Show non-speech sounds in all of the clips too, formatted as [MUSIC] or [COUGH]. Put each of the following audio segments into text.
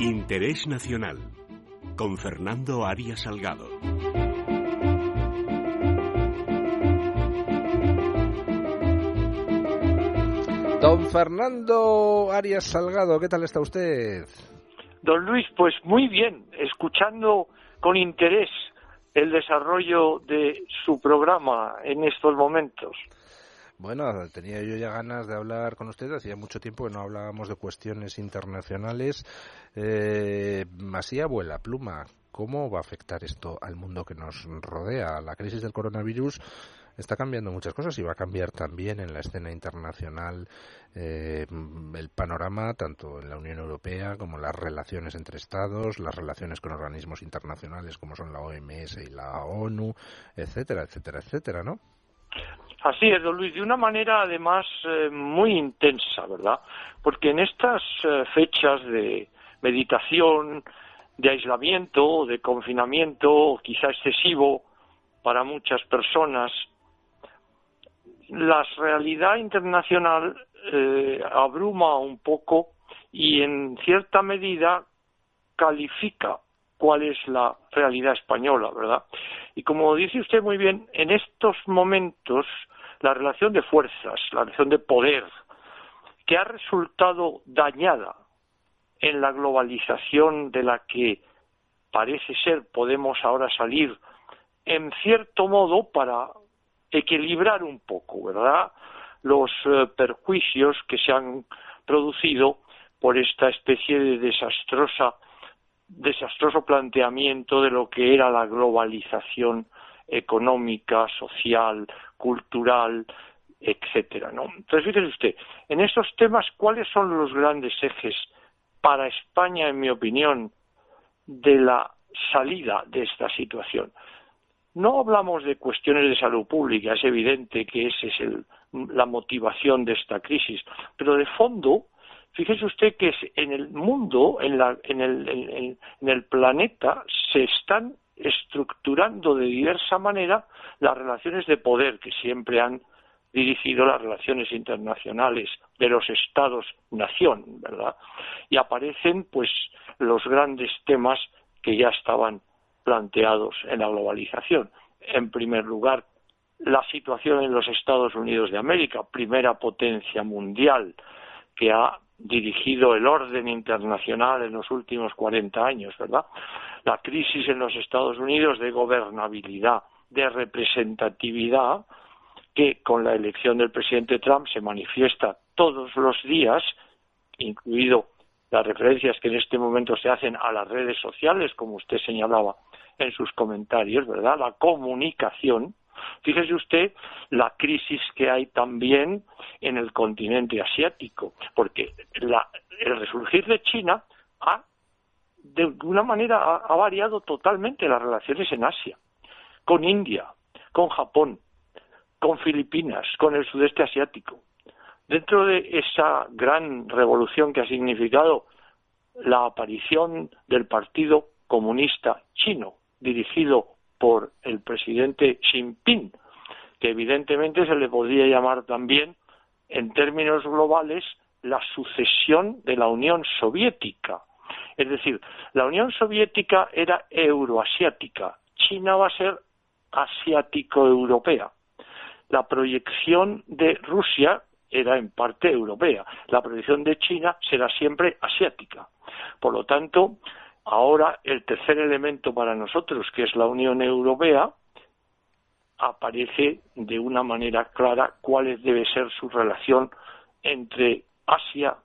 Interés Nacional con Fernando Arias Salgado. Don Fernando Arias Salgado, ¿qué tal está usted? Don Luis, pues muy bien, escuchando con interés el desarrollo de su programa en estos momentos. Bueno, tenía yo ya ganas de hablar con usted. Hacía mucho tiempo que no hablábamos de cuestiones internacionales. Eh, así abuela pluma, ¿cómo va a afectar esto al mundo que nos rodea? La crisis del coronavirus está cambiando muchas cosas y va a cambiar también en la escena internacional eh, el panorama, tanto en la Unión Europea como las relaciones entre Estados, las relaciones con organismos internacionales como son la OMS y la ONU, etcétera, etcétera, etcétera, ¿no? Así es, don Luis, de una manera además eh, muy intensa, ¿verdad? Porque en estas eh, fechas de meditación, de aislamiento, de confinamiento, quizá excesivo para muchas personas, la realidad internacional eh, abruma un poco y en cierta medida califica cuál es la realidad española, ¿verdad? Y como dice usted muy bien, en estos momentos la relación de fuerzas, la relación de poder, que ha resultado dañada en la globalización de la que parece ser podemos ahora salir en cierto modo para equilibrar un poco, ¿verdad? Los eh, perjuicios que se han producido por esta especie de desastrosa desastroso planteamiento de lo que era la globalización económica, social, cultural, etcétera, ¿no? Entonces, fíjese usted, en estos temas, ¿cuáles son los grandes ejes para España, en mi opinión, de la salida de esta situación? No hablamos de cuestiones de salud pública, es evidente que esa es la motivación de esta crisis, pero de fondo, fíjese usted que en el mundo, en, la, en, el, en el planeta, se están estructurando de diversa manera las relaciones de poder que siempre han dirigido las relaciones internacionales de los estados-nación, ¿verdad? Y aparecen, pues, los grandes temas que ya estaban planteados en la globalización. En primer lugar, la situación en los Estados Unidos de América, primera potencia mundial que ha dirigido el orden internacional en los últimos 40 años, ¿verdad? La crisis en los Estados Unidos de gobernabilidad, de representatividad, que con la elección del presidente Trump se manifiesta todos los días, incluido las referencias que en este momento se hacen a las redes sociales, como usted señalaba en sus comentarios, ¿verdad? La comunicación. Fíjese usted la crisis que hay también en el continente asiático, porque el resurgir de China ha, de alguna manera, ha variado totalmente las relaciones en Asia, con India, con Japón, con Filipinas, con el sudeste asiático. Dentro de esa gran revolución que ha significado la aparición del Partido Comunista Chino, dirigido por el presidente Xi Jinping, que evidentemente se le podría llamar también, en términos globales, la sucesión de la Unión Soviética. Es decir, la Unión Soviética era euroasiática, China va a ser asiático-europea. La proyección de Rusia era en parte europea, la proyección de China será siempre asiática. Por lo tanto, Ahora, el tercer elemento para nosotros, que es la Unión Europea, aparece de una manera clara cuál debe ser su relación entre Asia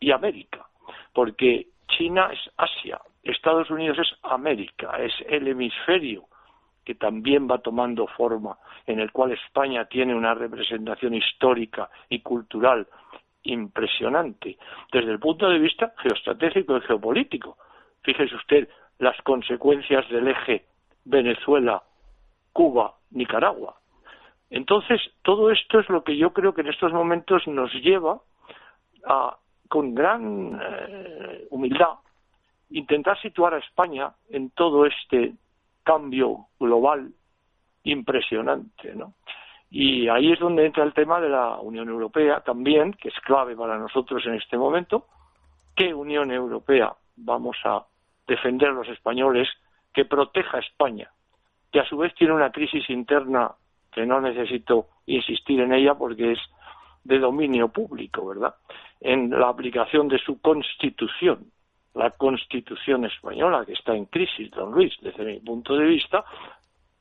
y América, porque China es Asia, Estados Unidos es América, es el hemisferio que también va tomando forma, en el cual España tiene una representación histórica y cultural impresionante desde el punto de vista geoestratégico y geopolítico, Fíjese usted las consecuencias del eje Venezuela, Cuba, Nicaragua. Entonces, todo esto es lo que yo creo que en estos momentos nos lleva a, con gran eh, humildad, intentar situar a España en todo este cambio global impresionante, ¿no? Y ahí es donde entra el tema de la Unión Europea también, que es clave para nosotros en este momento. ¿Qué Unión Europea vamos a defender a los españoles que proteja a España, que a su vez tiene una crisis interna que no necesito insistir en ella porque es de dominio público, ¿verdad? En la aplicación de su constitución, la constitución española, que está en crisis, don Luis, desde mi punto de vista,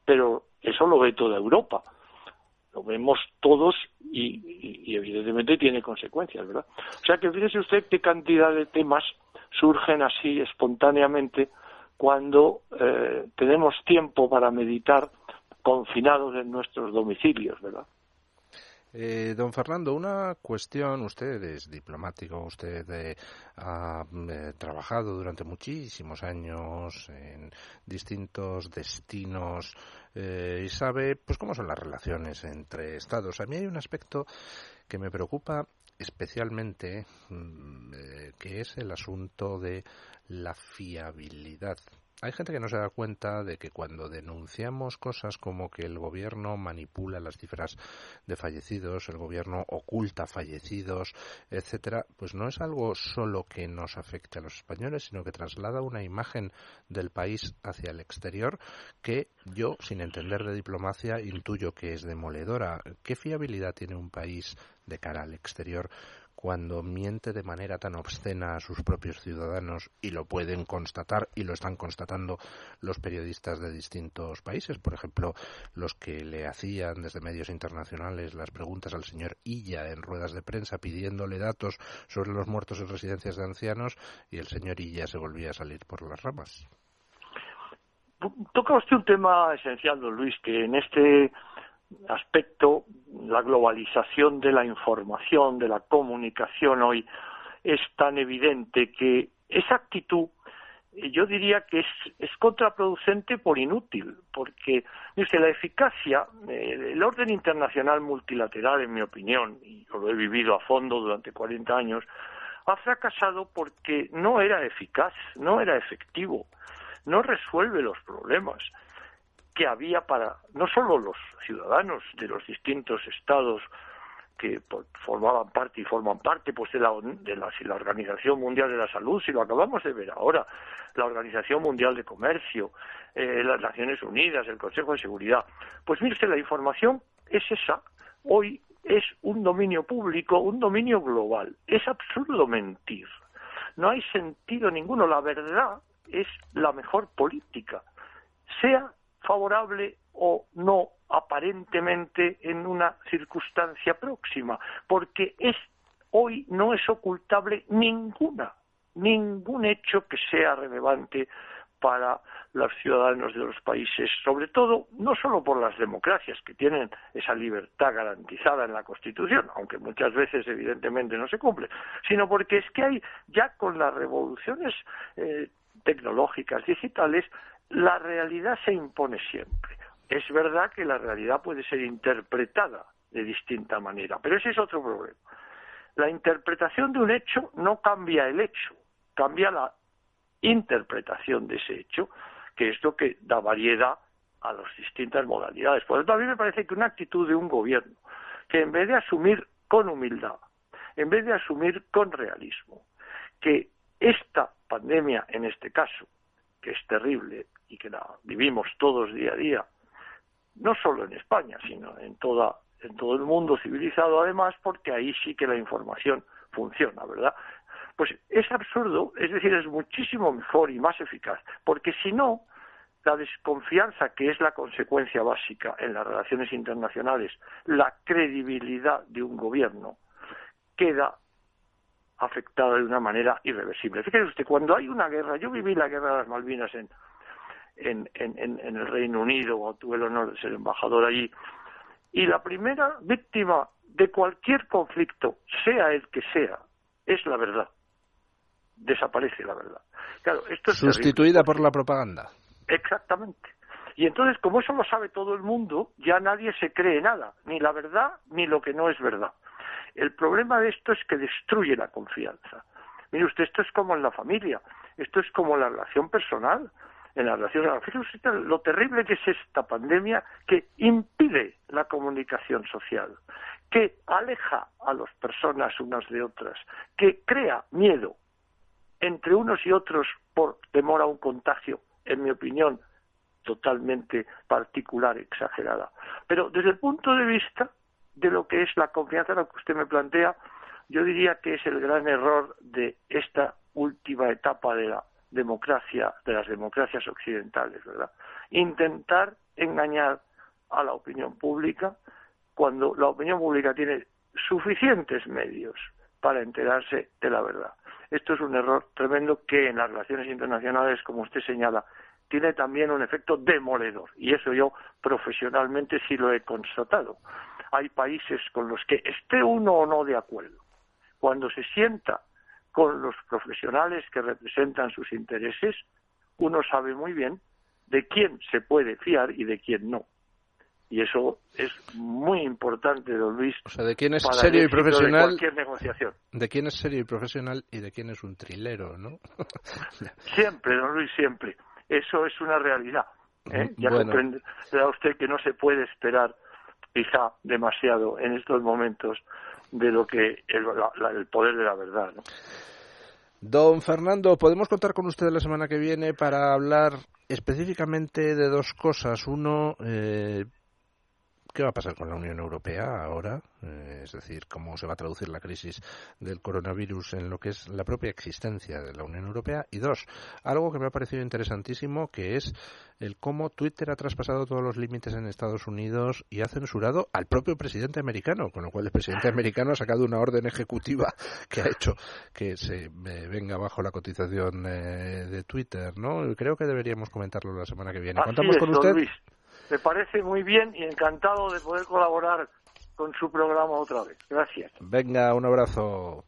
pero eso lo ve toda Europa. Lo vemos todos y, evidentemente tiene consecuencias, ¿verdad? O sea que fíjese usted qué cantidad de temas surgen así espontáneamente cuando eh, tenemos tiempo para meditar confinados en nuestros domicilios, ¿verdad? Eh, don Fernando, una cuestión, usted es diplomático, usted eh, ha eh, trabajado durante muchísimos años en distintos destinos y sabe pues cómo son las relaciones entre estados. A mí hay un aspecto que me preocupa especialmente, mm, que es el asunto de la fiabilidad hay gente que no se da cuenta de que cuando denunciamos cosas como que el gobierno manipula las cifras de fallecidos, el gobierno oculta fallecidos, etcétera, pues no es algo solo que nos afecte a los españoles, sino que traslada una imagen del país hacia el exterior que yo, sin entender de diplomacia, intuyo que es demoledora. ¿Qué fiabilidad tiene un país de cara al exterior cuando miente de manera tan obscena a sus propios ciudadanos y lo pueden constatar y lo están constatando los periodistas de distintos países, por ejemplo, los que le hacían desde medios internacionales las preguntas al señor Illa en ruedas de prensa pidiéndole datos sobre los muertos en residencias de ancianos y el señor Illa se volvía a salir por las ramas. Toca usted un tema esencial, don Luis, que en este aspecto, la globalización de la información, de la comunicación hoy, es tan evidente que esa actitud yo diría que es, contraproducente por inútil, porque la eficacia, el orden internacional multilateral, en mi opinión, y yo lo he vivido a fondo durante 40 años, ha fracasado porque no era eficaz, no era efectivo, no resuelve los problemas que había para no solo los ciudadanos de los distintos estados que formaban parte y forman parte pues de la, de la, la Organización Mundial de la Salud, si lo acabamos de ver ahora, la Organización Mundial de Comercio, eh, las Naciones Unidas, el Consejo de Seguridad. Pues mire la información es esa. Hoy es un dominio público, un dominio global. Es absurdo mentir. No hay sentido ninguno. La verdad es la mejor política, sea favorable o no aparentemente en una circunstancia próxima, porque es hoy no es ocultable ninguna ningún hecho que sea relevante para los ciudadanos de los países, sobre todo no solo por las democracias que tienen esa libertad garantizada en la Constitución, aunque muchas veces evidentemente no se cumple, sino porque es que hay ya con las revoluciones eh, tecnológicas digitales la realidad se impone siempre. Es verdad que la realidad puede ser interpretada de distinta manera, pero ese es otro problema. La interpretación de un hecho no cambia el hecho, cambia la interpretación de ese hecho, que es lo que da variedad a las distintas modalidades. Por tanto, a mí me parece que una actitud de un gobierno que en vez de asumir con humildad, en vez de asumir con realismo, que esta pandemia, en este caso, que es terrible, y que la vivimos todos día a día, no solo en España, sino en toda en todo el mundo civilizado además, porque ahí sí que la información funciona, ¿verdad? Pues es absurdo, es decir, es muchísimo mejor y más eficaz, porque si no, la desconfianza, que es la consecuencia básica en las relaciones internacionales, la credibilidad de un gobierno, queda afectada de una manera irreversible. Fíjese usted, cuando hay una guerra, yo viví la guerra de las Malvinas en, en, en, en el Reino Unido, o tuve el honor de ser embajador allí, y la primera víctima de cualquier conflicto, sea el que sea, es la verdad. Desaparece la verdad. Claro, esto es Sustituida por la propaganda. Exactamente. Y entonces, como eso lo sabe todo el mundo, ya nadie se cree nada, ni la verdad ni lo que no es verdad. El problema de esto es que destruye la confianza. Mire usted, esto es como en la familia, esto es como en la relación personal en la relación. Fíjese lo terrible que es esta pandemia que impide la comunicación social, que aleja a las personas unas de otras, que crea miedo. entre unos y otros por temor a un contagio, en mi opinión, totalmente particular, exagerada. Pero desde el punto de vista de lo que es la confianza, lo que usted me plantea, yo diría que es el gran error de esta última etapa de la democracia, de las democracias occidentales, ¿verdad? Intentar engañar a la opinión pública cuando la opinión pública tiene suficientes medios para enterarse de la verdad. Esto es un error tremendo que en las relaciones internacionales, como usted señala, tiene también un efecto demoledor. Y eso yo profesionalmente sí lo he constatado. Hay países con los que esté uno o no de acuerdo. Cuando se sienta con los profesionales que representan sus intereses, uno sabe muy bien de quién se puede fiar y de quién no. Y eso es muy importante, don Luis. O sea, de quién es serio y profesional. De cualquier negociación. De quién es serio y profesional y de quién es un trilero, ¿no? [LAUGHS] siempre, don Luis, siempre. Eso es una realidad. ¿eh? Ya comprenderá usted que no se puede esperar quizá demasiado en estos momentos de lo que el, el poder de la verdad. Don Fernando, ¿podemos contar con usted la semana que viene para hablar específicamente de dos cosas? Uno, eh, ¿Qué va a pasar con la Unión Europea ahora? Eh, es decir, ¿cómo se va a traducir la crisis del coronavirus en lo que es la propia existencia de la Unión Europea? Y dos, algo que me ha parecido interesantísimo, que es el cómo Twitter ha traspasado todos los límites en Estados Unidos y ha censurado al propio presidente americano, con lo cual el presidente americano ha sacado una orden ejecutiva [LAUGHS] que ha hecho que se eh, venga bajo la cotización eh, de Twitter, ¿no? Creo que deberíamos comentarlo la semana que viene. ¿Contamos con usted? Me parece muy bien y encantado de poder colaborar con su programa otra vez. Gracias. Venga, un abrazo.